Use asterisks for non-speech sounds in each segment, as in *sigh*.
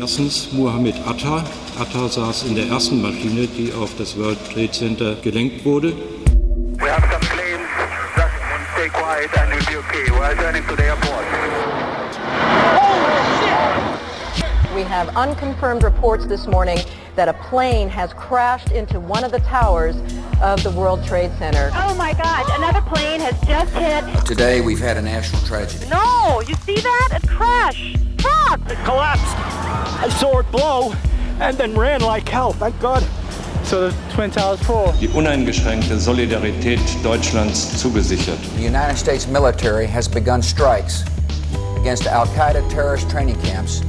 Erstens Mohammed Atta. Atta saß in der ersten Maschine, die auf das World Trade Center gelenkt wurde. We have some planes. Just stay quiet and we'll be okay. We're returning to the airport. We have unconfirmed reports this morning that a plane has crashed into one of the towers of the World Trade Center. Oh my God, another plane has just hit. Today we've had a national tragedy. No, you see that? A crash. Fuck! It collapsed. I saw it blow and then ran like hell. Thank God. So the Twin Towers fall. Die uneingeschränkte Solidarität Deutschlands zugesichert. The United States military has begun strikes against Al-Qaeda terrorist training camps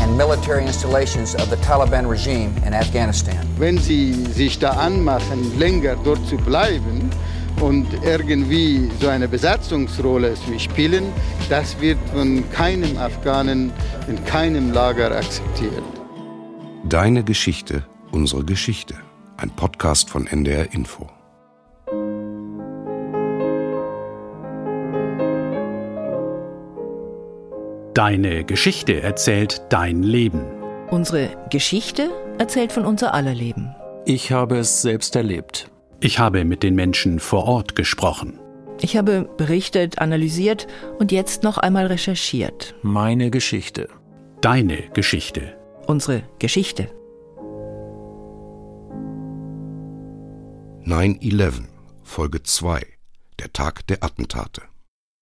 and military installations of the Taliban regime in Afghanistan. Wenn sie sich da anmachen, länger dort zu bleiben und irgendwie so eine Besatzungsrolle spielen, das wird von keinem Afghanen in keinem Lager akzeptiert. Deine Geschichte, unsere Geschichte. Ein Podcast von NDR Info. Deine Geschichte erzählt dein Leben. Unsere Geschichte erzählt von unser aller Leben. Ich habe es selbst erlebt. Ich habe mit den Menschen vor Ort gesprochen. Ich habe berichtet, analysiert und jetzt noch einmal recherchiert. Meine Geschichte. Deine Geschichte. Unsere Geschichte. 9-11, Folge 2. Der Tag der Attentate.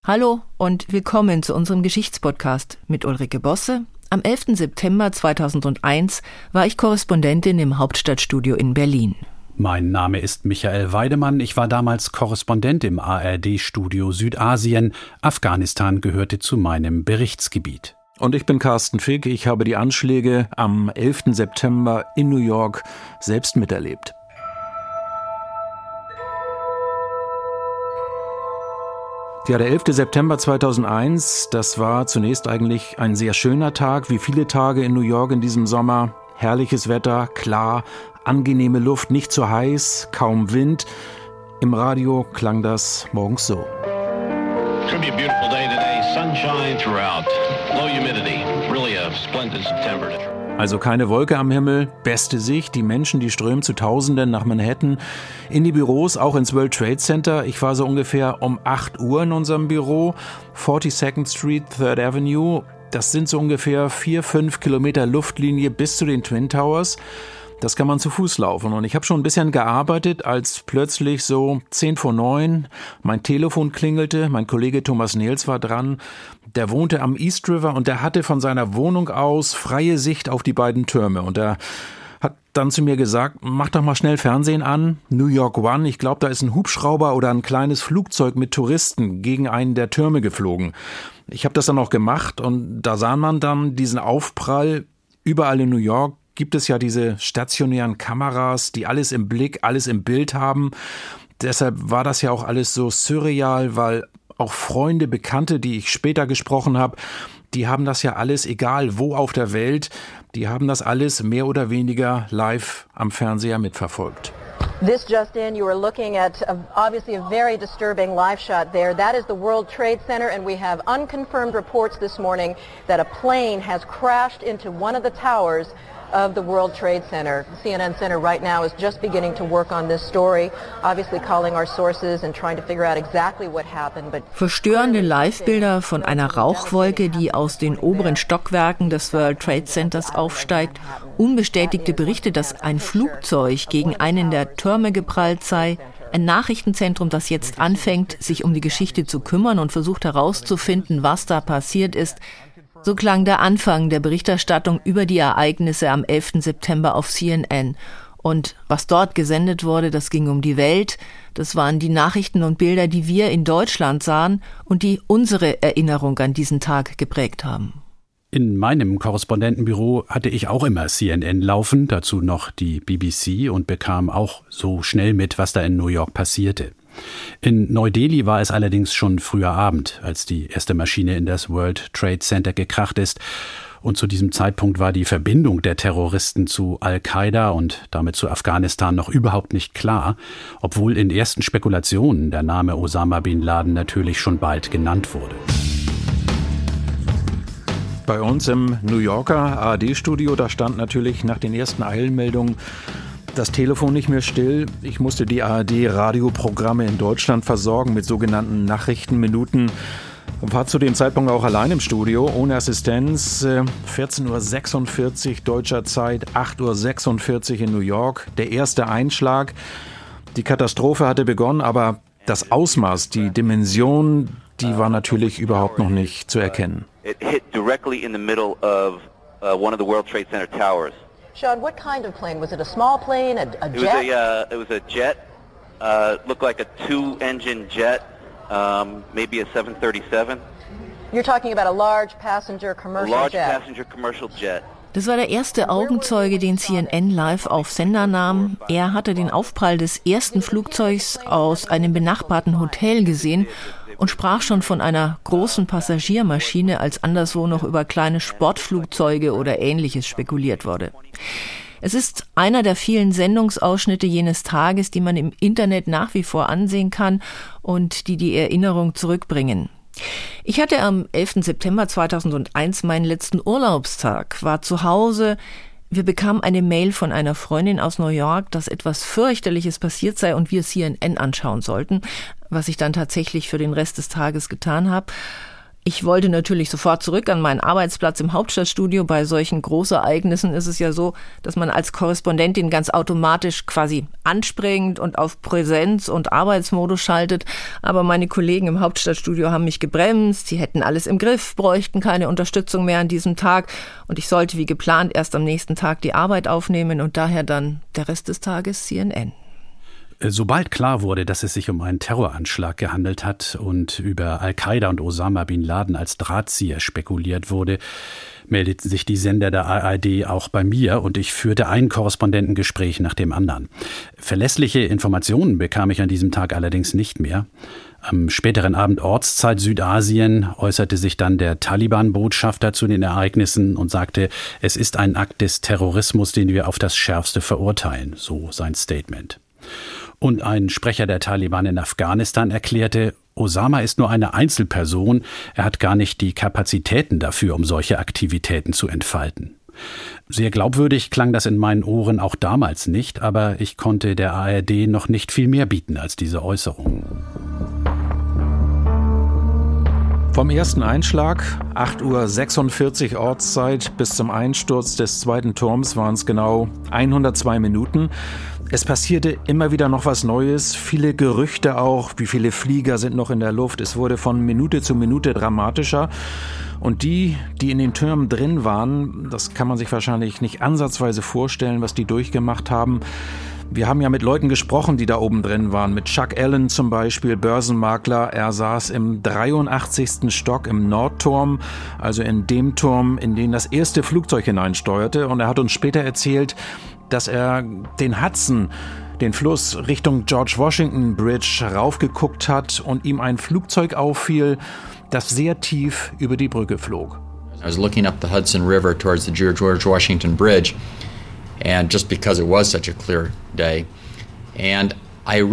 Hallo und willkommen zu unserem Geschichtspodcast mit Ulrike Bosse. Am 11. September 2001 war ich Korrespondentin im Hauptstadtstudio in Berlin. Mein Name ist Michael Weidemann. Ich war damals Korrespondent im ARD-Studio Südasien. Afghanistan gehörte zu meinem Berichtsgebiet. Und ich bin Carsten Fick. Ich habe die Anschläge am 11. September in New York selbst miterlebt. Ja, der 11. September 2001, das war zunächst eigentlich ein sehr schöner Tag, wie viele Tage in New York in diesem Sommer. Herrliches Wetter, klar, angenehme Luft, nicht zu heiß, kaum Wind. Im Radio klang das morgens so. It's be a beautiful day today. Sunshine throughout. Low humidity. Really a splendid September. Also keine Wolke am Himmel, beste Sicht, die Menschen, die strömen zu Tausenden nach Manhattan, in die Büros, auch ins World Trade Center. Ich war so ungefähr um 8 Uhr in unserem Büro, 42nd Street, 3rd Avenue. Das sind so ungefähr 4, 5 Kilometer Luftlinie bis zu den Twin Towers. Das kann man zu Fuß laufen. Und ich habe schon ein bisschen gearbeitet, als plötzlich so 10 vor 9 mein Telefon klingelte. Mein Kollege Thomas Nils war dran. Der wohnte am East River und der hatte von seiner Wohnung aus freie Sicht auf die beiden Türme. Und er hat dann zu mir gesagt, mach doch mal schnell Fernsehen an, New York One, ich glaube, da ist ein Hubschrauber oder ein kleines Flugzeug mit Touristen gegen einen der Türme geflogen. Ich habe das dann auch gemacht und da sah man dann diesen Aufprall überall in New York gibt es ja diese stationären Kameras, die alles im Blick, alles im Bild haben. Deshalb war das ja auch alles so surreal, weil auch Freunde, Bekannte, die ich später gesprochen habe, die haben das ja alles, egal wo auf der Welt, die haben das alles mehr oder weniger live am Fernseher mitverfolgt. This just in, you are looking at a, obviously a very disturbing live shot there. That is the World Trade Center, and we have unconfirmed reports this morning that a plane has crashed into one of the towers of the World Trade Center. CNN Center right now is just beginning to work on this story, obviously calling our sources and trying to figure out exactly what happened. But Verstörende Livebilder von einer Rauchwolke, die aus den oberen Stockwerken des World Trade Centers aufsteigt, unbestätigte Berichte, dass ein Flugzeug gegen einen der Türme geprallt sei, ein Nachrichtenzentrum, das jetzt anfängt, sich um die Geschichte zu kümmern und versucht herauszufinden, was da passiert ist, so klang der Anfang der Berichterstattung über die Ereignisse am 11. September auf CNN. Und was dort gesendet wurde, das ging um die Welt. Das waren die Nachrichten und Bilder, die wir in Deutschland sahen und die unsere Erinnerung an diesen Tag geprägt haben. In meinem Korrespondentenbüro hatte ich auch immer CNN laufen, dazu noch die BBC und bekam auch so schnell mit, was da in New York passierte. In Neu-Delhi war es allerdings schon früher Abend, als die erste Maschine in das World Trade Center gekracht ist. Und zu diesem Zeitpunkt war die Verbindung der Terroristen zu Al-Qaida und damit zu Afghanistan noch überhaupt nicht klar, obwohl in ersten Spekulationen der Name Osama bin Laden natürlich schon bald genannt wurde. Bei uns im New Yorker ARD-Studio, da stand natürlich nach den ersten Eilmeldungen das Telefon nicht mehr still. Ich musste die ARD-Radioprogramme in Deutschland versorgen mit sogenannten Nachrichtenminuten war zu dem Zeitpunkt auch allein im Studio, ohne Assistenz. 14.46 äh, Uhr deutscher Zeit, 8.46 Uhr in New York. Der erste Einschlag. Die Katastrophe hatte begonnen, aber das Ausmaß, die Dimension, die war natürlich überhaupt noch nicht zu erkennen. It hit directly in the middle of uh, one of the World Trade Center towers. Sean, what kind of plane? Was it a small plane, a, a jet? It was a, uh, it was a jet. Uh, looked like a two-engine jet, um, maybe a 737. You're talking about a large passenger commercial large jet. Large passenger commercial jet. Das war der erste Augenzeuge, den CNN live auf Sender nahm. Er hatte den Aufprall des ersten Flugzeugs aus einem benachbarten Hotel gesehen und sprach schon von einer großen Passagiermaschine, als anderswo noch über kleine Sportflugzeuge oder ähnliches spekuliert wurde. Es ist einer der vielen Sendungsausschnitte jenes Tages, die man im Internet nach wie vor ansehen kann und die die Erinnerung zurückbringen. Ich hatte am 11. September 2001 meinen letzten Urlaubstag, war zu Hause. Wir bekamen eine Mail von einer Freundin aus New York, dass etwas fürchterliches passiert sei und wir CNN anschauen sollten, was ich dann tatsächlich für den Rest des Tages getan habe. Ich wollte natürlich sofort zurück an meinen Arbeitsplatz im Hauptstadtstudio. Bei solchen Großereignissen ist es ja so, dass man als Korrespondentin ganz automatisch quasi anspringt und auf Präsenz und Arbeitsmodus schaltet. Aber meine Kollegen im Hauptstadtstudio haben mich gebremst. Sie hätten alles im Griff, bräuchten keine Unterstützung mehr an diesem Tag. Und ich sollte wie geplant erst am nächsten Tag die Arbeit aufnehmen und daher dann der Rest des Tages CNN. Äh, sobald klar wurde, dass es sich um einen Terroranschlag gehandelt hat und über Al-Qaida und Osama bin Laden als Drahtzieher spekuliert wurde, meldeten sich die Sender der ARD auch bei mir und ich führte ein Korrespondentengespräch nach dem anderen. Verlässliche Informationen bekam ich an diesem Tag allerdings nicht mehr. Am späteren Abend Ortszeit Südasien äußerte sich dann der Taliban-Botschafter zu den Ereignissen und sagte, es ist ein Akt des Terrorismus, den wir auf das Schärfste verurteilen, so sein Statement. Und ein Sprecher der Taliban in Afghanistan erklärte, Osama ist nur eine Einzelperson, er hat gar nicht die Kapazitäten dafür, um solche Aktivitäten zu entfalten. Sehr glaubwürdig klang das in meinen Ohren auch damals nicht, aber ich konnte der ARD noch nicht viel mehr bieten als diese Äußerung. Vom ersten Einschlag, 8.46 Uhr Ortszeit, bis zum Einsturz des zweiten Turms waren es genau 102 Minuten. Es passierte immer wieder noch was Neues, viele Gerüchte auch, wie viele Flieger sind noch in der Luft. Es wurde von Minute zu Minute dramatischer. Und die, die in den Türmen drin waren, das kann man sich wahrscheinlich nicht ansatzweise vorstellen, was die durchgemacht haben. Wir haben ja mit Leuten gesprochen, die da oben drin waren. Mit Chuck Allen zum Beispiel, Börsenmakler. Er saß im 83. Stock im Nordturm, also in dem Turm, in den das erste Flugzeug hineinsteuerte. Und er hat uns später erzählt, dass er den Hudson, den Fluss Richtung George Washington Bridge raufgeguckt hat und ihm ein Flugzeug auffiel, das sehr tief über die Brücke flog. I was looking up the Hudson River towards the George Washington Bridge and just because it was such a clear day and also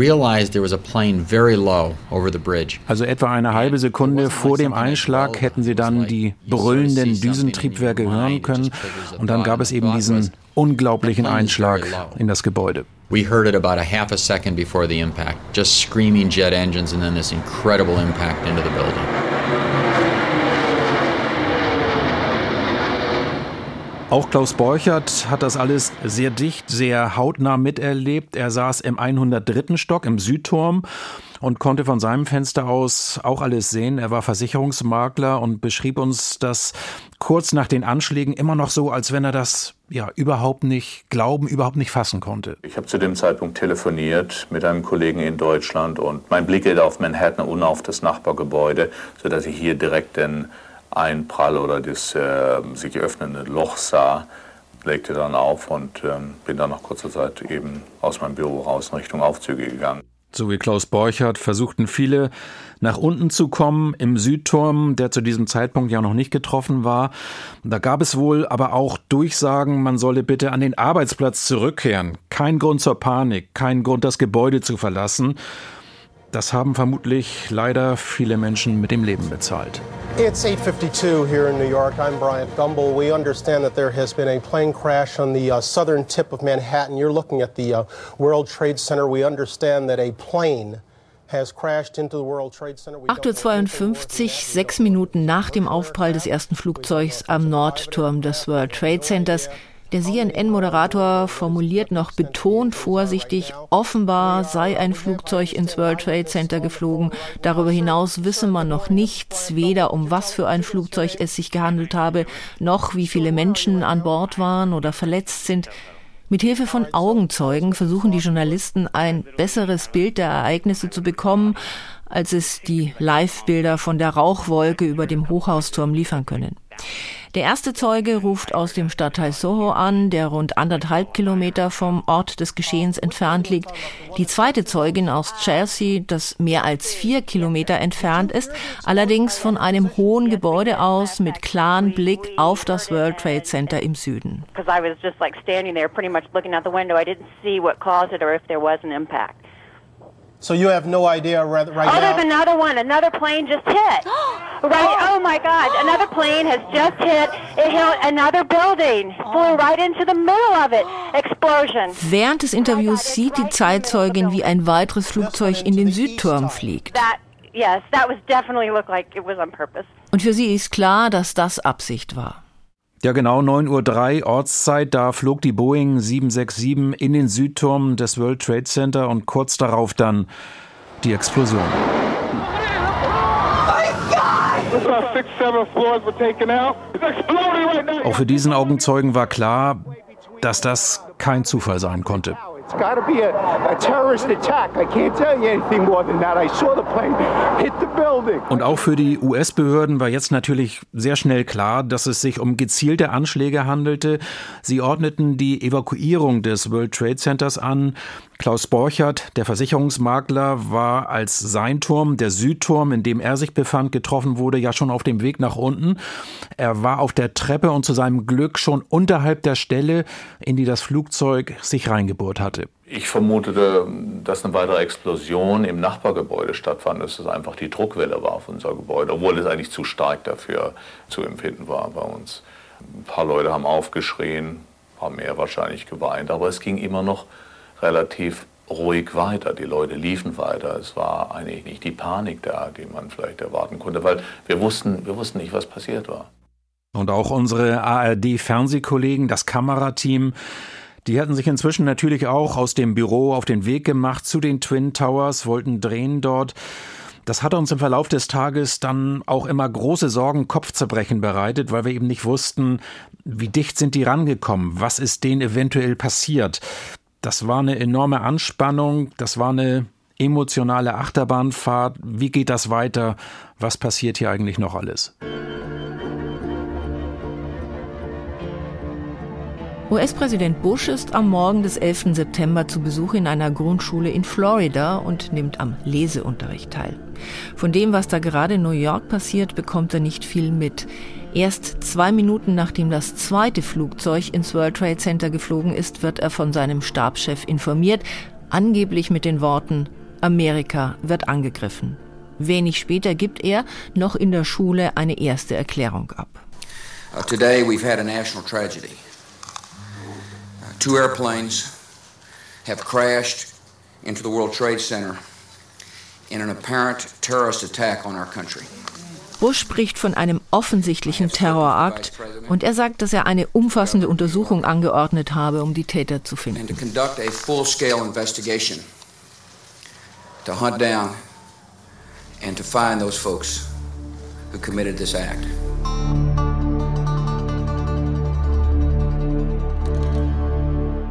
etwa eine halbe Sekunde vor dem Einschlag hätten sie dann die brüllenden Düsentriebwerke hören können und dann gab es eben diesen unglaublichen Einschlag in das Gebäude. We heard it about a half a second before the impact, just screaming jet engines and then this incredible impact into the building. Auch Klaus Borchert hat das alles sehr dicht, sehr hautnah miterlebt. Er saß im 103. Stock im Südturm und konnte von seinem Fenster aus auch alles sehen. Er war Versicherungsmakler und beschrieb uns das kurz nach den Anschlägen immer noch so, als wenn er das ja überhaupt nicht glauben, überhaupt nicht fassen konnte. Ich habe zu dem Zeitpunkt telefoniert mit einem Kollegen in Deutschland und mein Blick geht auf Manhattan und auf das Nachbargebäude, sodass ich hier direkt den Einprall oder das äh, sich öffnende Loch sah, legte dann auf und äh, bin dann nach kurzer Zeit eben aus meinem Büro raus in Richtung Aufzüge gegangen. So wie Klaus Borchert versuchten viele nach unten zu kommen im Südturm, der zu diesem Zeitpunkt ja noch nicht getroffen war. Da gab es wohl aber auch Durchsagen, man solle bitte an den Arbeitsplatz zurückkehren. Kein Grund zur Panik, kein Grund, das Gebäude zu verlassen. Das haben vermutlich leider viele Menschen mit dem Leben bezahlt. It's 8:52 here in New York. I'm Bryant Gumbel. We understand that there has been a plane crash on the uh, southern tip of Manhattan. You're looking at the uh, World Trade Center. We understand that a plane 8.52 Uhr, sechs Minuten nach dem Aufprall des ersten Flugzeugs am Nordturm des World Trade Centers, der CNN-Moderator formuliert noch betont vorsichtig, offenbar sei ein Flugzeug ins World Trade Center geflogen. Darüber hinaus wisse man noch nichts, weder um was für ein Flugzeug es sich gehandelt habe, noch wie viele Menschen an Bord waren oder verletzt sind. Mit Hilfe von Augenzeugen versuchen die Journalisten ein besseres Bild der Ereignisse zu bekommen, als es die Live-Bilder von der Rauchwolke über dem Hochhausturm liefern können. Der erste Zeuge ruft aus dem Stadtteil Soho an, der rund anderthalb Kilometer vom Ort des Geschehens entfernt liegt. Die zweite Zeugin aus Chelsea, das mehr als vier Kilometer entfernt ist, allerdings von einem hohen Gebäude aus mit klarem Blick auf das World Trade Center im Süden. Because I was just like standing there pretty much looking out the window. I didn't see what caused it or if there was an impact. So you have no idea right, right oh, now? there's another one. Another plane just hit. *gasps* right. Oh my God! Another plane has just hit. It hit another building. Flew right into the middle of it. Explosion. Während des Interviews sieht die Zeitzeugin, wie ein weiteres Flugzeug in den Südturm fliegt. That, yes, that was definitely looked like it was on purpose. Und für sie ist klar, dass das Absicht war. Ja, genau, 9.03 Uhr Ortszeit, da flog die Boeing 767 in den Südturm des World Trade Center und kurz darauf dann die Explosion. Auch für diesen Augenzeugen war klar, dass das kein Zufall sein konnte. It's got to be a, a terrorist attack. I can't tell you anything more than that. I saw the plane hit the building. Und auch für die US-Behörden war jetzt natürlich sehr schnell klar, dass es sich um gezielte Anschläge handelte. Sie ordneten die Evakuierung des World Trade Centers an. Klaus Borchert, der Versicherungsmakler, war als sein Turm, der Südturm, in dem er sich befand, getroffen wurde, ja schon auf dem Weg nach unten. Er war auf der Treppe und zu seinem Glück schon unterhalb der Stelle, in die das Flugzeug sich reingebohrt hatte. Ich vermutete, dass eine weitere Explosion im Nachbargebäude stattfand, dass es einfach die Druckwelle war auf unser Gebäude, obwohl es eigentlich zu stark dafür zu empfinden war bei uns. Ein paar Leute haben aufgeschrien, ein paar mehr wahrscheinlich geweint, aber es ging immer noch relativ ruhig weiter. Die Leute liefen weiter. Es war eigentlich nicht die Panik da, die man vielleicht erwarten konnte, weil wir wussten, wir wussten nicht, was passiert war. Und auch unsere ARD-Fernsehkollegen, das Kamerateam, die hatten sich inzwischen natürlich auch aus dem Büro auf den Weg gemacht zu den Twin Towers, wollten drehen dort. Das hat uns im Verlauf des Tages dann auch immer große Sorgen, Kopfzerbrechen bereitet, weil wir eben nicht wussten, wie dicht sind die rangekommen, was ist denen eventuell passiert. Das war eine enorme Anspannung, das war eine emotionale Achterbahnfahrt. Wie geht das weiter? Was passiert hier eigentlich noch alles? US-Präsident Bush ist am Morgen des 11. September zu Besuch in einer Grundschule in Florida und nimmt am Leseunterricht teil. Von dem, was da gerade in New York passiert, bekommt er nicht viel mit. Erst zwei Minuten nachdem das zweite Flugzeug ins World Trade Center geflogen ist, wird er von seinem Stabschef informiert, angeblich mit den Worten Amerika wird angegriffen. Wenig später gibt er noch in der Schule eine erste Erklärung ab. Uh, today we've had a national tragedy. Uh, two airplanes have crashed into the World Trade Center in an apparent terrorist attack on our country. Bush spricht von einem offensichtlichen Terrorakt und er sagt, dass er eine umfassende Untersuchung angeordnet habe, um die Täter zu finden. To hunt down and to find those folks who committed this act.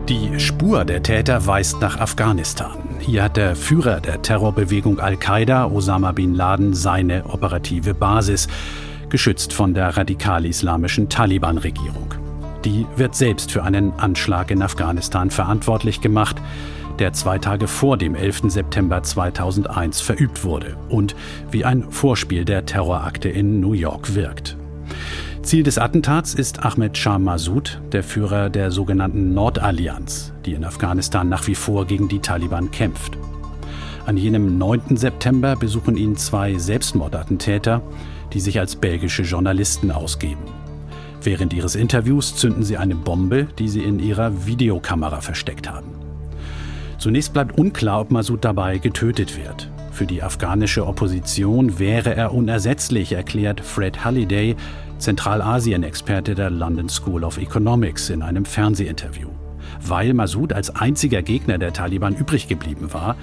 Die Spur der Täter weist nach Afghanistan. Hier hat der Führer der Terrorbewegung Al-Qaida, Osama bin Laden, seine operative Basis, geschützt von der radikal-islamischen Taliban-Regierung. Die wird selbst für einen Anschlag in Afghanistan verantwortlich gemacht, der zwei Tage vor dem 11. September 2001 verübt wurde und wie ein Vorspiel der Terrorakte in New York wirkt. Ziel des Attentats ist Ahmed Shah Massoud, der Führer der sogenannten Nordallianz, die in Afghanistan nach wie vor gegen die Taliban kämpft. An jenem 9. September besuchen ihn zwei Selbstmordattentäter, die sich als belgische Journalisten ausgeben. Während ihres Interviews zünden sie eine Bombe, die sie in ihrer Videokamera versteckt haben. Zunächst bleibt unklar, ob Massoud dabei getötet wird. Für die afghanische Opposition wäre er unersetzlich, erklärt Fred Halliday, Zentralasien-Experte der London School of Economics, in einem Fernsehinterview. Weil Massoud als einziger Gegner der Taliban übrig geblieben war,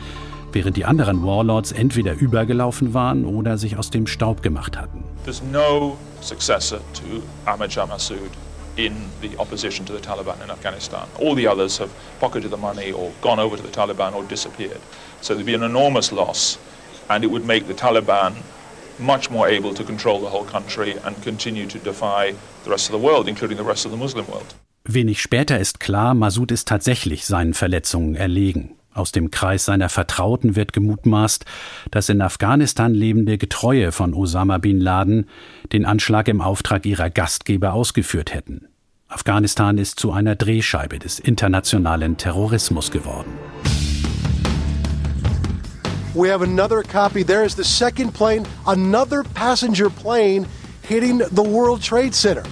während die anderen Warlords entweder übergelaufen waren oder sich aus dem Staub gemacht hatten. There's no successor to Ahmad Shah Massoud in the opposition to the Taliban in Afghanistan. All the others have pocketed the money or gone over to the Taliban or disappeared. So there'd be an enormous loss, and it would make the Taliban much more able to control the whole country and continue to defy the rest of the world, including the rest of the Muslim world. Wenig später ist klar, Massoud ist tatsächlich seinen Verletzungen erlegen. Aus dem Kreis seiner Vertrauten wird gemutmaßt, dass in Afghanistan lebende Getreue von Osama bin Laden den Anschlag im Auftrag ihrer Gastgeber ausgeführt hätten. Afghanistan ist zu einer Drehscheibe des internationalen Terrorismus geworden. We have another copy. There is the second plane, another passenger plane hitting the World Trade Center.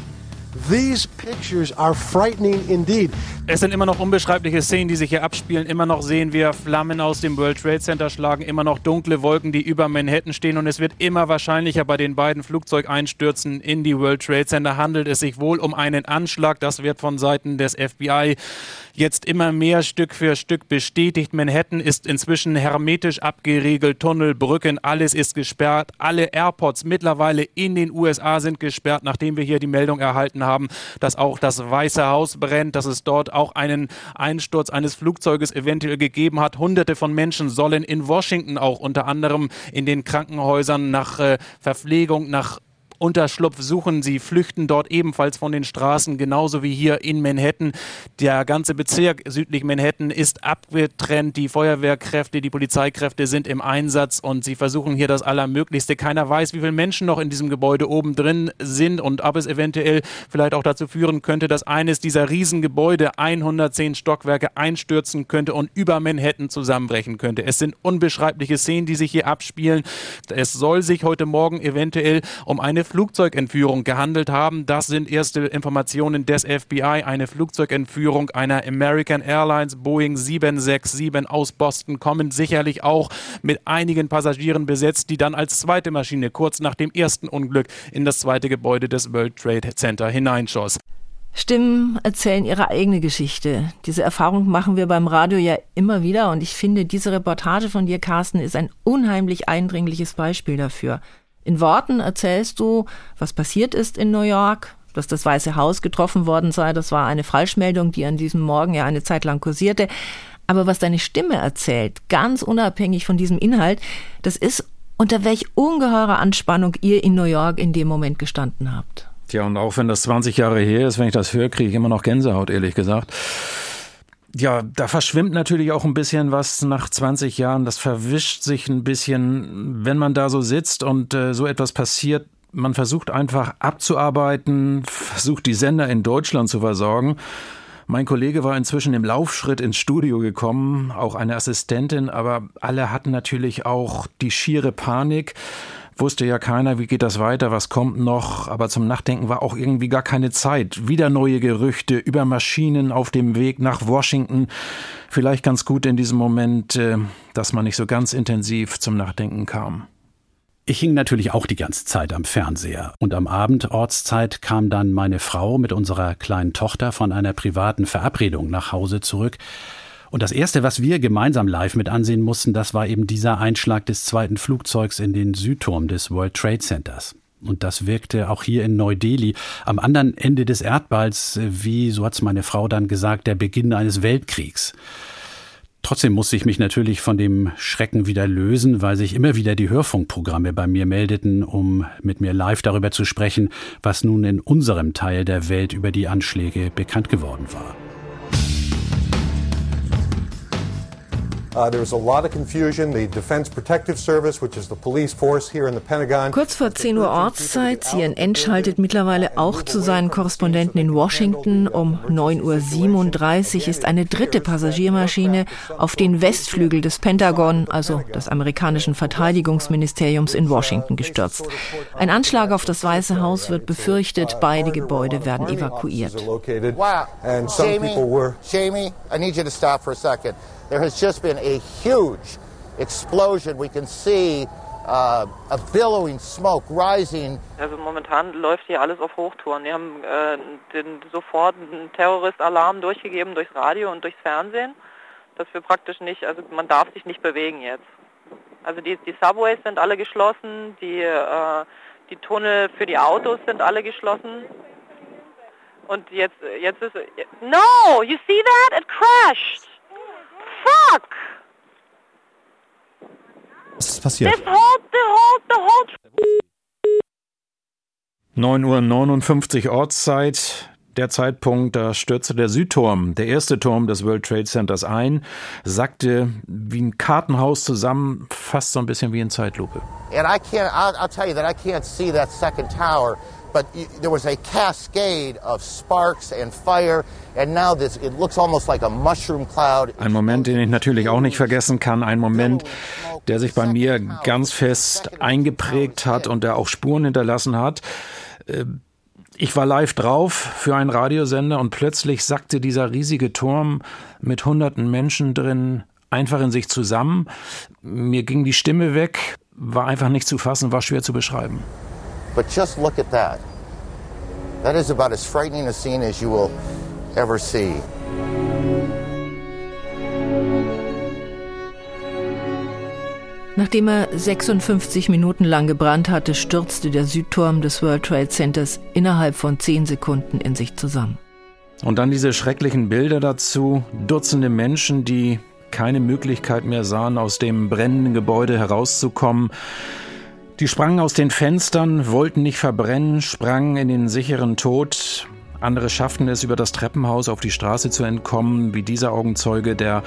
These pictures are frightening indeed. Es sind immer noch unbeschreibliche Szenen, die sich hier abspielen. Immer noch sehen wir Flammen aus dem World Trade Center schlagen, immer noch dunkle Wolken, die über Manhattan stehen. Und es wird immer wahrscheinlicher bei den beiden Flugzeugeinstürzen in die World Trade Center. Handelt es sich wohl um einen Anschlag. Das wird von Seiten des FBI jetzt immer mehr Stück für Stück bestätigt. Manhattan ist inzwischen hermetisch abgeriegelt. Tunnel, Brücken, alles ist gesperrt. Alle Airports mittlerweile in den USA sind gesperrt, nachdem wir hier die Meldung erhalten haben, dass auch das Weiße Haus brennt, dass es dort auch einen Einsturz eines Flugzeuges eventuell gegeben hat. Hunderte von Menschen sollen in Washington auch unter anderem in den Krankenhäusern nach äh, Verpflegung, nach Unterschlupf suchen. Sie flüchten dort ebenfalls von den Straßen, genauso wie hier in Manhattan. Der ganze Bezirk südlich Manhattan ist abgetrennt. Die Feuerwehrkräfte, die Polizeikräfte sind im Einsatz und sie versuchen hier das Allermöglichste. Keiner weiß, wie viele Menschen noch in diesem Gebäude oben drin sind und ob es eventuell vielleicht auch dazu führen könnte, dass eines dieser Riesengebäude 110 Stockwerke einstürzen könnte und über Manhattan zusammenbrechen könnte. Es sind unbeschreibliche Szenen, die sich hier abspielen. Es soll sich heute Morgen eventuell um eine Flugzeugentführung gehandelt haben. Das sind erste Informationen des FBI. Eine Flugzeugentführung einer American Airlines Boeing 767 aus Boston kommen sicherlich auch mit einigen Passagieren besetzt, die dann als zweite Maschine kurz nach dem ersten Unglück in das zweite Gebäude des World Trade Center hineinschoss. Stimmen erzählen ihre eigene Geschichte. Diese Erfahrung machen wir beim Radio ja immer wieder und ich finde, diese Reportage von dir, Carsten, ist ein unheimlich eindringliches Beispiel dafür. In Worten erzählst du, was passiert ist in New York, dass das Weiße Haus getroffen worden sei. Das war eine Falschmeldung, die an diesem Morgen ja eine Zeit lang kursierte. Aber was deine Stimme erzählt, ganz unabhängig von diesem Inhalt, das ist, unter welch ungeheurer Anspannung ihr in New York in dem Moment gestanden habt. Tja, und auch wenn das 20 Jahre her ist, wenn ich das höre, kriege ich immer noch Gänsehaut, ehrlich gesagt. Ja, da verschwimmt natürlich auch ein bisschen was nach 20 Jahren. Das verwischt sich ein bisschen, wenn man da so sitzt und äh, so etwas passiert. Man versucht einfach abzuarbeiten, versucht die Sender in Deutschland zu versorgen. Mein Kollege war inzwischen im Laufschritt ins Studio gekommen, auch eine Assistentin, aber alle hatten natürlich auch die schiere Panik wusste ja keiner, wie geht das weiter, was kommt noch, aber zum Nachdenken war auch irgendwie gar keine Zeit. Wieder neue Gerüchte über Maschinen auf dem Weg nach Washington. Vielleicht ganz gut in diesem Moment, äh, dass man nicht so ganz intensiv zum Nachdenken kam. Ich hing natürlich auch die ganze Zeit am Fernseher. Und am Abend Ortszeit kam dann meine Frau mit unserer kleinen Tochter von einer privaten Verabredung nach Hause zurück. Und das Erste, was wir gemeinsam live mit ansehen mussten, das war eben dieser Einschlag des zweiten Flugzeugs in den Südturm des World Trade Centers. Und das wirkte auch hier in Neu-Delhi am anderen Ende des Erdballs wie, so hat's meine Frau dann gesagt, der Beginn eines Weltkriegs. Trotzdem musste ich mich natürlich von dem Schrecken wieder lösen, weil sich immer wieder die Hörfunkprogramme bei mir meldeten, um mit mir live darüber zu sprechen, was nun in unserem Teil der Welt über die Anschläge bekannt geworden war. Kurz vor 10 Uhr Ortszeit. CNN schaltet mittlerweile auch zu seinen Korrespondenten in Washington. Um 9.37 Uhr ist eine dritte Passagiermaschine auf den Westflügel des Pentagon, also des amerikanischen Verteidigungsministeriums in Washington, gestürzt. Ein Anschlag auf das Weiße Haus wird befürchtet. Beide Gebäude werden evakuiert. Wow. Jamie, Jamie, I need you to stop for a second. There has just been a huge explosion. We can see uh, a billowing smoke rising. Also momentan läuft hier alles auf Hochtouren. Wir haben äh, den, sofort einen Terroristalarm durchgegeben durchs Radio und durchs Fernsehen, dass wir praktisch nicht, also man darf sich nicht bewegen jetzt. Also die, die Subways sind alle geschlossen, die, äh, die Tunnel für die Autos sind alle geschlossen. Und jetzt, jetzt ist, no, you see that? It crashed fuck? Was ist passiert? The whole, the whole 9.59 Uhr Ortszeit. Der Zeitpunkt, da stürzte der Südturm, der erste Turm des World Trade Centers ein, sackte wie ein Kartenhaus zusammen, fast so ein bisschen wie in Zeitlupe. And I can't, I'll, I'll tell you that I can't see that second tower but there was a cascade of sparks and fire and now this it looks almost like a mushroom cloud. Ein Moment, den ich natürlich auch nicht vergessen kann, ein Moment, der sich bei mir ganz fest eingeprägt hat und der auch Spuren hinterlassen hat. Äh, ich war live drauf für einen Radiosender und plötzlich sackte dieser riesige Turm mit hunderten Menschen drin einfach in sich zusammen. Mir ging die Stimme weg, war einfach nicht zu fassen, war schwer zu beschreiben. But just look at that. That is about as frightening a scene as you will ever see. Nachdem er 56 Minuten lang gebrannt hatte, stürzte der Südturm des World Trade Centers innerhalb von 10 Sekunden in sich zusammen. Und dann diese schrecklichen Bilder dazu, Dutzende Menschen, die keine Möglichkeit mehr sahen, aus dem brennenden Gebäude herauszukommen, die sprangen aus den Fenstern, wollten nicht verbrennen, sprangen in den sicheren Tod. Andere schafften es, über das Treppenhaus auf die Straße zu entkommen, wie dieser Augenzeuge, der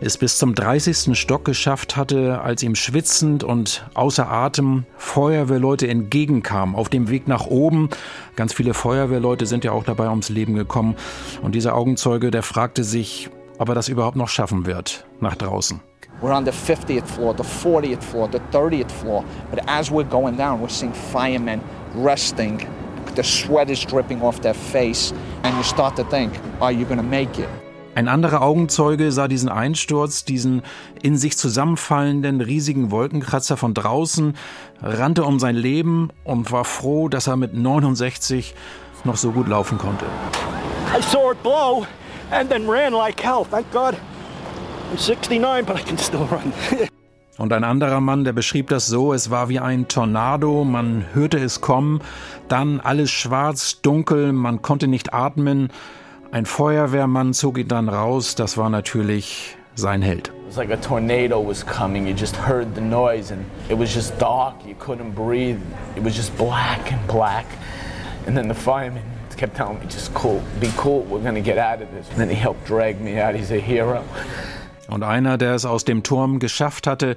es bis zum 30. Stock geschafft hatte, als ihm schwitzend und außer Atem Feuerwehrleute entgegenkamen auf dem Weg nach oben. Ganz viele Feuerwehrleute sind ja auch dabei ums Leben gekommen. Und dieser Augenzeuge, der fragte sich, ob er das überhaupt noch schaffen wird, nach draußen. We're on the 50th floor, the 40th floor, the 30th floor. But as we're going down, we're seeing firemen resting. The sweat is dripping off their face. And you start to think, are you going to make it? Ein anderer Augenzeuge sah diesen Einsturz, diesen in sich zusammenfallenden riesigen Wolkenkratzer von draußen, rannte um sein Leben und war froh, dass er mit 69 noch so gut laufen konnte. I saw it blow and then ran like hell. Thank God. I'm 69, but I can still run. Und ein anderer Mann, der beschrieb das so, es war wie ein Tornado, man hörte es kommen, dann alles schwarz, dunkel, man konnte nicht atmen. Ein Feuerwehrmann zog ihn dann raus, das war natürlich sein Held. It was like a tornado was coming. You just heard the noise and it was just dark. You couldn't breathe. It was just black and black. And then the fireman kept telling me, just cool, be cool, we're gonna get out of this. And then he helped drag me out. He's a hero. Und einer, der es aus dem Turm geschafft hatte,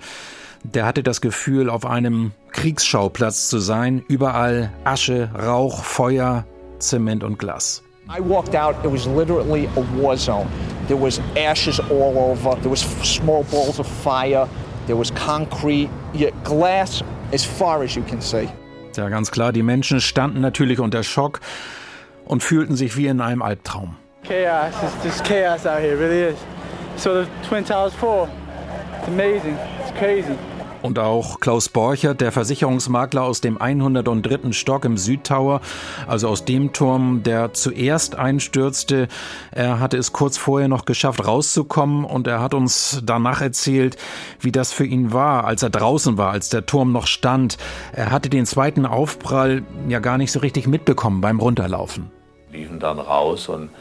der hatte das Gefühl, auf einem Kriegsschauplatz zu sein. Überall Asche, Rauch, Feuer, Zement und Glas. I walked out, it was literally a war zone. There was ashes all over, there was small balls of fire, there was concrete, glass as far as you can see. Ja, ganz klar, die Menschen standen natürlich unter Schock und fühlten sich wie in einem Albtraum. Chaos, it's just chaos out here, really is. So the Twin Towers fall. It's amazing. It's crazy. Und auch Klaus Borchert, der Versicherungsmakler aus dem 103. Stock im Südtower, also aus dem Turm, der zuerst einstürzte. Er hatte es kurz vorher noch geschafft, rauszukommen und er hat uns danach erzählt, wie das für ihn war, als er draußen war, als der Turm noch stand. Er hatte den zweiten Aufprall ja gar nicht so richtig mitbekommen beim Runterlaufen. Liefen dann raus und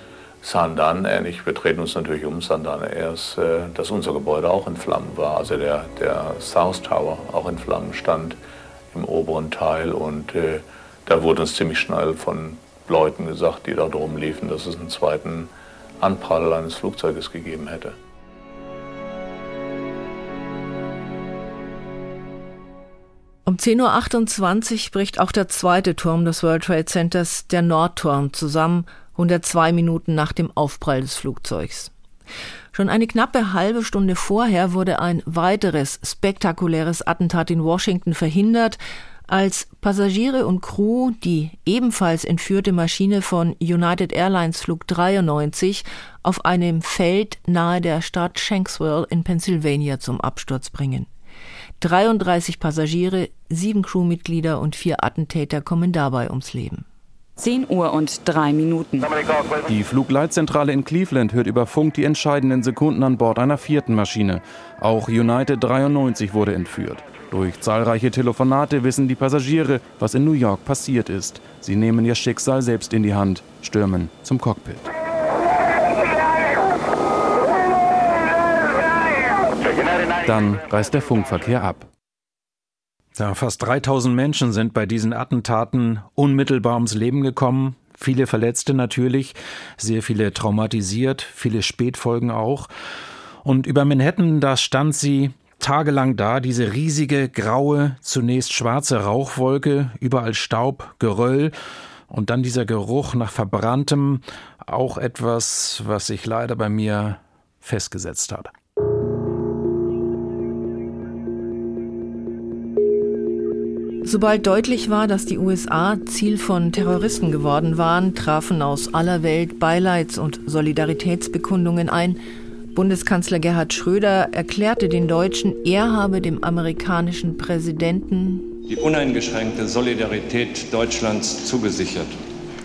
Sandan, ähnlich, wir treten uns natürlich um Sandan erst, äh, dass unser Gebäude auch in Flammen war. Also der, der South Tower auch in Flammen stand im oberen Teil und äh, da wurde uns ziemlich schnell von Leuten gesagt, die da drum liefen, dass es einen zweiten Anprall eines Flugzeuges gegeben hätte. Um 10.28 Uhr bricht auch der zweite Turm des World Trade Centers, der Nordturm, zusammen 102 Minuten nach dem Aufprall des Flugzeugs. Schon eine knappe halbe Stunde vorher wurde ein weiteres spektakuläres Attentat in Washington verhindert, als Passagiere und Crew die ebenfalls entführte Maschine von United Airlines Flug 93 auf einem Feld nahe der Stadt Shanksville in Pennsylvania zum Absturz bringen. 33 Passagiere, sieben Crewmitglieder und vier Attentäter kommen dabei ums Leben. 10 Uhr und drei Minuten. Die Flugleitzentrale in Cleveland hört über Funk die entscheidenden Sekunden an Bord einer vierten Maschine. Auch United 93 wurde entführt. Durch zahlreiche Telefonate wissen die Passagiere, was in New York passiert ist. Sie nehmen ihr Schicksal selbst in die Hand, stürmen zum Cockpit. Dann reißt der Funkverkehr ab. Ja, fast 3000 Menschen sind bei diesen Attentaten unmittelbar ums Leben gekommen. Viele Verletzte natürlich, sehr viele traumatisiert, viele Spätfolgen auch. Und über Manhattan, da stand sie tagelang da, diese riesige, graue, zunächst schwarze Rauchwolke, überall Staub, Geröll und dann dieser Geruch nach verbranntem, auch etwas, was sich leider bei mir festgesetzt hat. Sobald deutlich war, dass die USA Ziel von Terroristen geworden waren, trafen aus aller Welt Beileids- und Solidaritätsbekundungen ein. Bundeskanzler Gerhard Schröder erklärte den Deutschen, er habe dem amerikanischen Präsidenten die uneingeschränkte Solidarität Deutschlands zugesichert.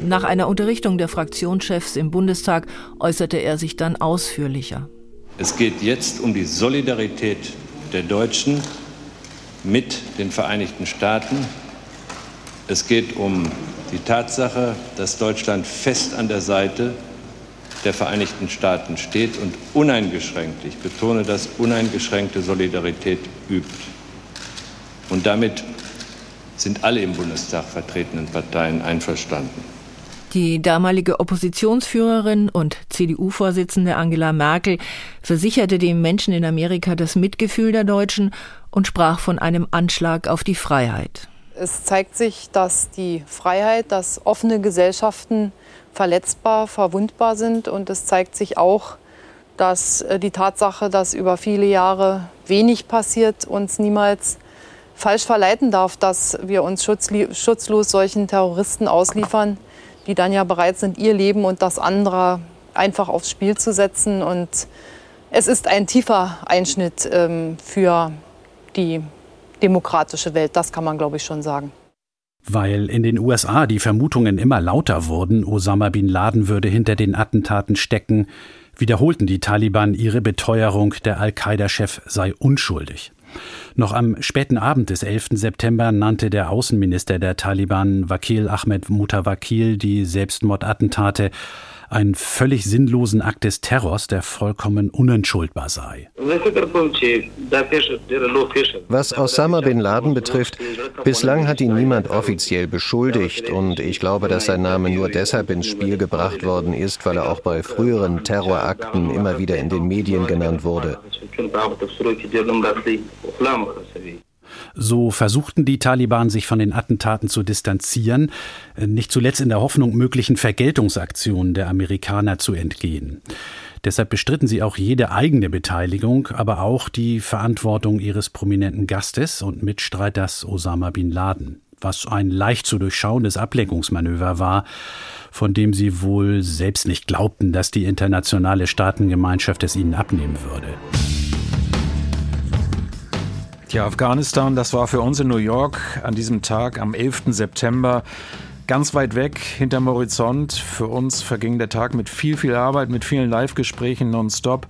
Nach einer Unterrichtung der Fraktionschefs im Bundestag äußerte er sich dann ausführlicher. Es geht jetzt um die Solidarität der Deutschen mit den Vereinigten Staaten. Es geht um die Tatsache, dass Deutschland fest an der Seite der Vereinigten Staaten steht und uneingeschränkt, ich betone das, uneingeschränkte Solidarität übt. Und damit sind alle im Bundestag vertretenen Parteien einverstanden. Die damalige Oppositionsführerin und CDU-Vorsitzende Angela Merkel versicherte den Menschen in Amerika das Mitgefühl der Deutschen und sprach von einem Anschlag auf die Freiheit. Es zeigt sich, dass die Freiheit, dass offene Gesellschaften verletzbar, verwundbar sind. Und es zeigt sich auch, dass äh, die Tatsache, dass über viele Jahre wenig passiert, uns niemals falsch verleiten darf, dass wir uns schutzlos solchen Terroristen ausliefern, die dann ja bereit sind, ihr Leben und das anderer einfach aufs Spiel zu setzen. Und es ist ein tiefer Einschnitt ähm, für die demokratische Welt. Das kann man, glaube ich, schon sagen. Weil in den USA die Vermutungen immer lauter wurden, Osama bin Laden würde hinter den Attentaten stecken, wiederholten die Taliban ihre Beteuerung, der Al-Qaida-Chef sei unschuldig. Noch am späten Abend des 11. September nannte der Außenminister der Taliban, Wakil Ahmed Mutawakil, die Selbstmordattentate einen völlig sinnlosen Akt des Terrors, der vollkommen unentschuldbar sei. Was Osama bin Laden betrifft, bislang hat ihn niemand offiziell beschuldigt und ich glaube, dass sein Name nur deshalb ins Spiel gebracht worden ist, weil er auch bei früheren Terrorakten immer wieder in den Medien genannt wurde. So versuchten die Taliban, sich von den Attentaten zu distanzieren, äh, nicht zuletzt in der Hoffnung, möglichen Vergeltungsaktionen der Amerikaner zu entgehen. Deshalb bestritten sie auch jede eigene Beteiligung, aber auch die Verantwortung ihres prominenten Gastes und Mitstreiters Osama bin Laden, was ein leicht zu durchschauendes Ablenkungsmanöver war, von dem sie wohl selbst nicht glaubten, dass die internationale Staatengemeinschaft es ihnen abnehmen würde. Ja, Afghanistan, das war für uns in New York an diesem Tag am 11. September ganz weit weg hinterm Horizont. Für uns verging der Tag mit viel, viel Arbeit, mit vielen Live-Gesprächen nonstop.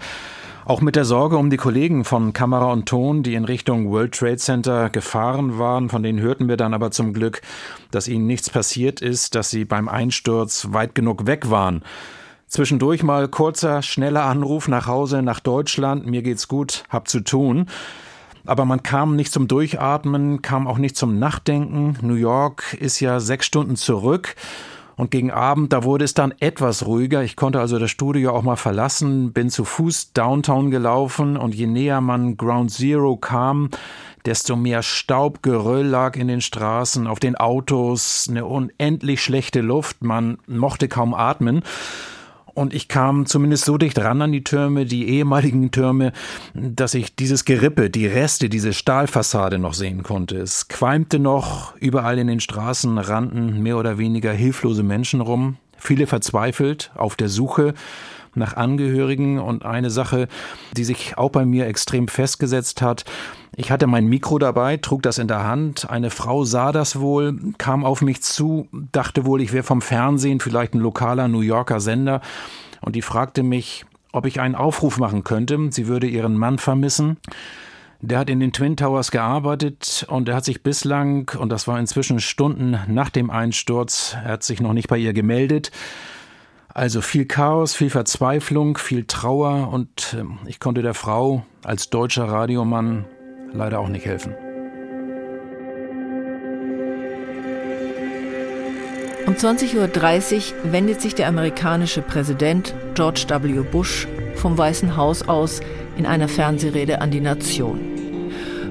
Auch mit der Sorge um die Kollegen von Kamera und Ton, die in Richtung World Trade Center gefahren waren. Von denen hörten wir dann aber zum Glück, dass ihnen nichts passiert ist, dass sie beim Einsturz weit genug weg waren. Zwischendurch mal kurzer, schneller Anruf nach Hause, nach Deutschland. Mir geht's gut, hab zu tun aber man kam nicht zum Durchatmen, kam auch nicht zum Nachdenken. New York ist ja sechs Stunden zurück. Und gegen Abend, da wurde es dann etwas ruhiger. Ich konnte also das Studio auch mal verlassen, bin zu Fuß downtown gelaufen und je näher man Ground Zero kam, desto mehr Staubgeröll lag in den Straßen, auf den Autos, eine unendlich schlechte Luft, man mochte kaum atmen. Und ich kam zumindest so dicht ran an die Türme, die ehemaligen Türme, dass ich dieses Gerippe, die Reste, diese Stahlfassade noch sehen konnte. Es qualmte noch, überall in den Straßen rannten mehr oder weniger hilflose Menschen rum, viele verzweifelt, auf der Suche nach Angehörigen und eine Sache, die sich auch bei mir extrem festgesetzt hat. Ich hatte mein Mikro dabei, trug das in der Hand. Eine Frau sah das wohl, kam auf mich zu, dachte wohl, ich wäre vom Fernsehen, vielleicht ein lokaler New Yorker Sender. Und die fragte mich, ob ich einen Aufruf machen könnte. Sie würde ihren Mann vermissen. Der hat in den Twin Towers gearbeitet und er hat sich bislang, und das war inzwischen Stunden nach dem Einsturz, er hat sich noch nicht bei ihr gemeldet. Also viel Chaos, viel Verzweiflung, viel Trauer und ähm, ich konnte der Frau als deutscher Radiomann leider auch nicht helfen. Um 20.30 Uhr wendet sich der amerikanische Präsident George W. Bush vom Weißen Haus aus in einer Fernsehrede an die Nation.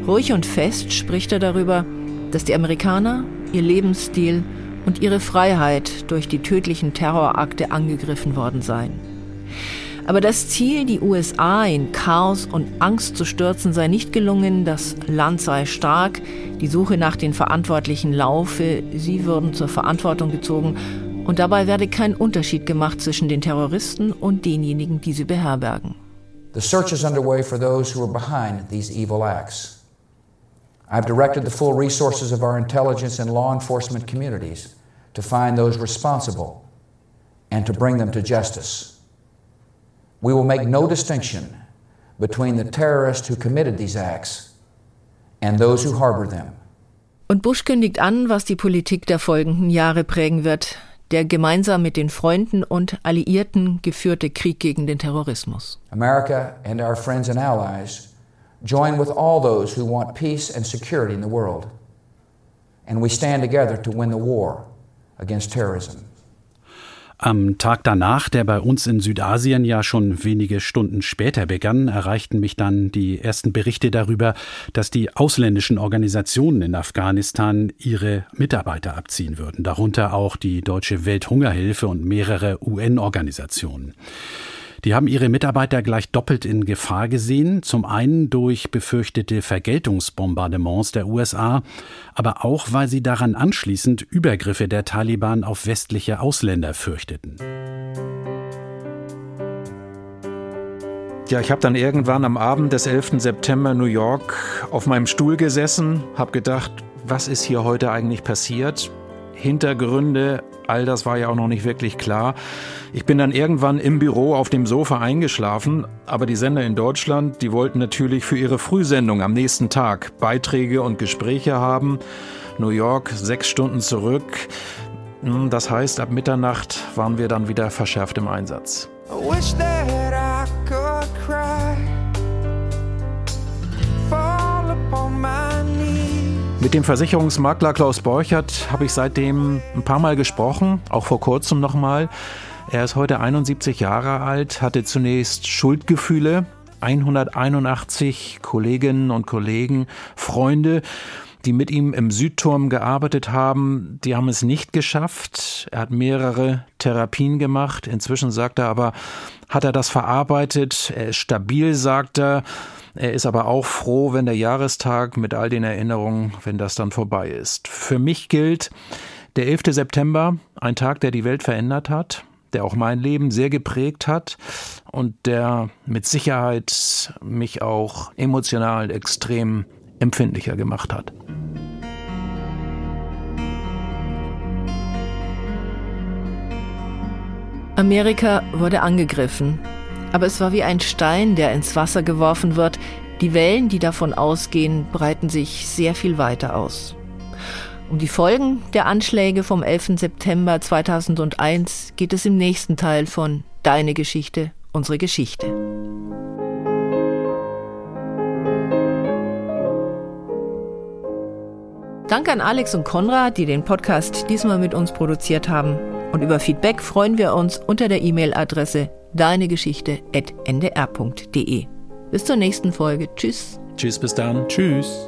Ruhig und fest spricht er darüber, dass die Amerikaner ihr Lebensstil und ihre Freiheit durch die tödlichen Terrorakte angegriffen worden seien. Aber das Ziel, die USA in Chaos und Angst zu stürzen, sei nicht gelungen, das Land sei stark, die Suche nach den Verantwortlichen laufe, sie würden zur Verantwortung gezogen und dabei werde kein Unterschied gemacht zwischen den Terroristen und denjenigen, die sie beherbergen. The search is underway for those who are behind these evil acts. I've directed the full resources of our intelligence and law enforcement communities to find those responsible and to bring them to justice. We will make no distinction between the terrorists who committed these acts and those who harbor them. Und Bush kündigt an, was die Politik der folgenden Jahre prägen wird, der gemeinsam mit den Freunden und Alliierten geführte Krieg gegen den Terrorismus. America and our friends and allies join with all those who want peace and security in the world. And we stand together to win the war against terrorism. Am Tag danach, der bei uns in Südasien ja schon wenige Stunden später begann, erreichten mich dann die ersten Berichte darüber, dass die ausländischen Organisationen in Afghanistan ihre Mitarbeiter abziehen würden, darunter auch die Deutsche Welthungerhilfe und mehrere UN-Organisationen. Die haben ihre Mitarbeiter gleich doppelt in Gefahr gesehen, zum einen durch befürchtete Vergeltungsbombardements der USA, aber auch weil sie daran anschließend Übergriffe der Taliban auf westliche Ausländer fürchteten. Ja, ich habe dann irgendwann am Abend des 11. September New York auf meinem Stuhl gesessen, habe gedacht, was ist hier heute eigentlich passiert? Hintergründe, all das war ja auch noch nicht wirklich klar. Ich bin dann irgendwann im Büro auf dem Sofa eingeschlafen, aber die Sender in Deutschland, die wollten natürlich für ihre Frühsendung am nächsten Tag Beiträge und Gespräche haben. New York sechs Stunden zurück. Hm, das heißt, ab Mitternacht waren wir dann wieder verschärft im Einsatz. Mit dem Versicherungsmakler Klaus Borchert habe ich seitdem ein paar Mal gesprochen, auch vor kurzem nochmal. Er ist heute 71 Jahre alt, hatte zunächst Schuldgefühle, 181 Kolleginnen und Kollegen, Freunde, die mit ihm im Südturm gearbeitet haben, die haben es nicht geschafft. Er hat mehrere Therapien gemacht. Inzwischen sagt er aber, hat er das verarbeitet. Er ist stabil, sagt er. Er ist aber auch froh, wenn der Jahrestag mit all den Erinnerungen, wenn das dann vorbei ist. Für mich gilt der 11. September, ein Tag, der die Welt verändert hat, der auch mein Leben sehr geprägt hat und der mit Sicherheit mich auch emotional extrem empfindlicher gemacht hat. Amerika wurde angegriffen aber es war wie ein Stein, der ins Wasser geworfen wird. Die Wellen, die davon ausgehen, breiten sich sehr viel weiter aus. Um die Folgen der Anschläge vom 11. September 2001 geht es im nächsten Teil von Deine Geschichte, unsere Geschichte. Danke an Alex und Konrad, die den Podcast diesmal mit uns produziert haben. Und über Feedback freuen wir uns unter der E-Mail-Adresse deinegeschichte.ndr.de. Bis zur nächsten Folge. Tschüss. Tschüss, bis dann. Tschüss.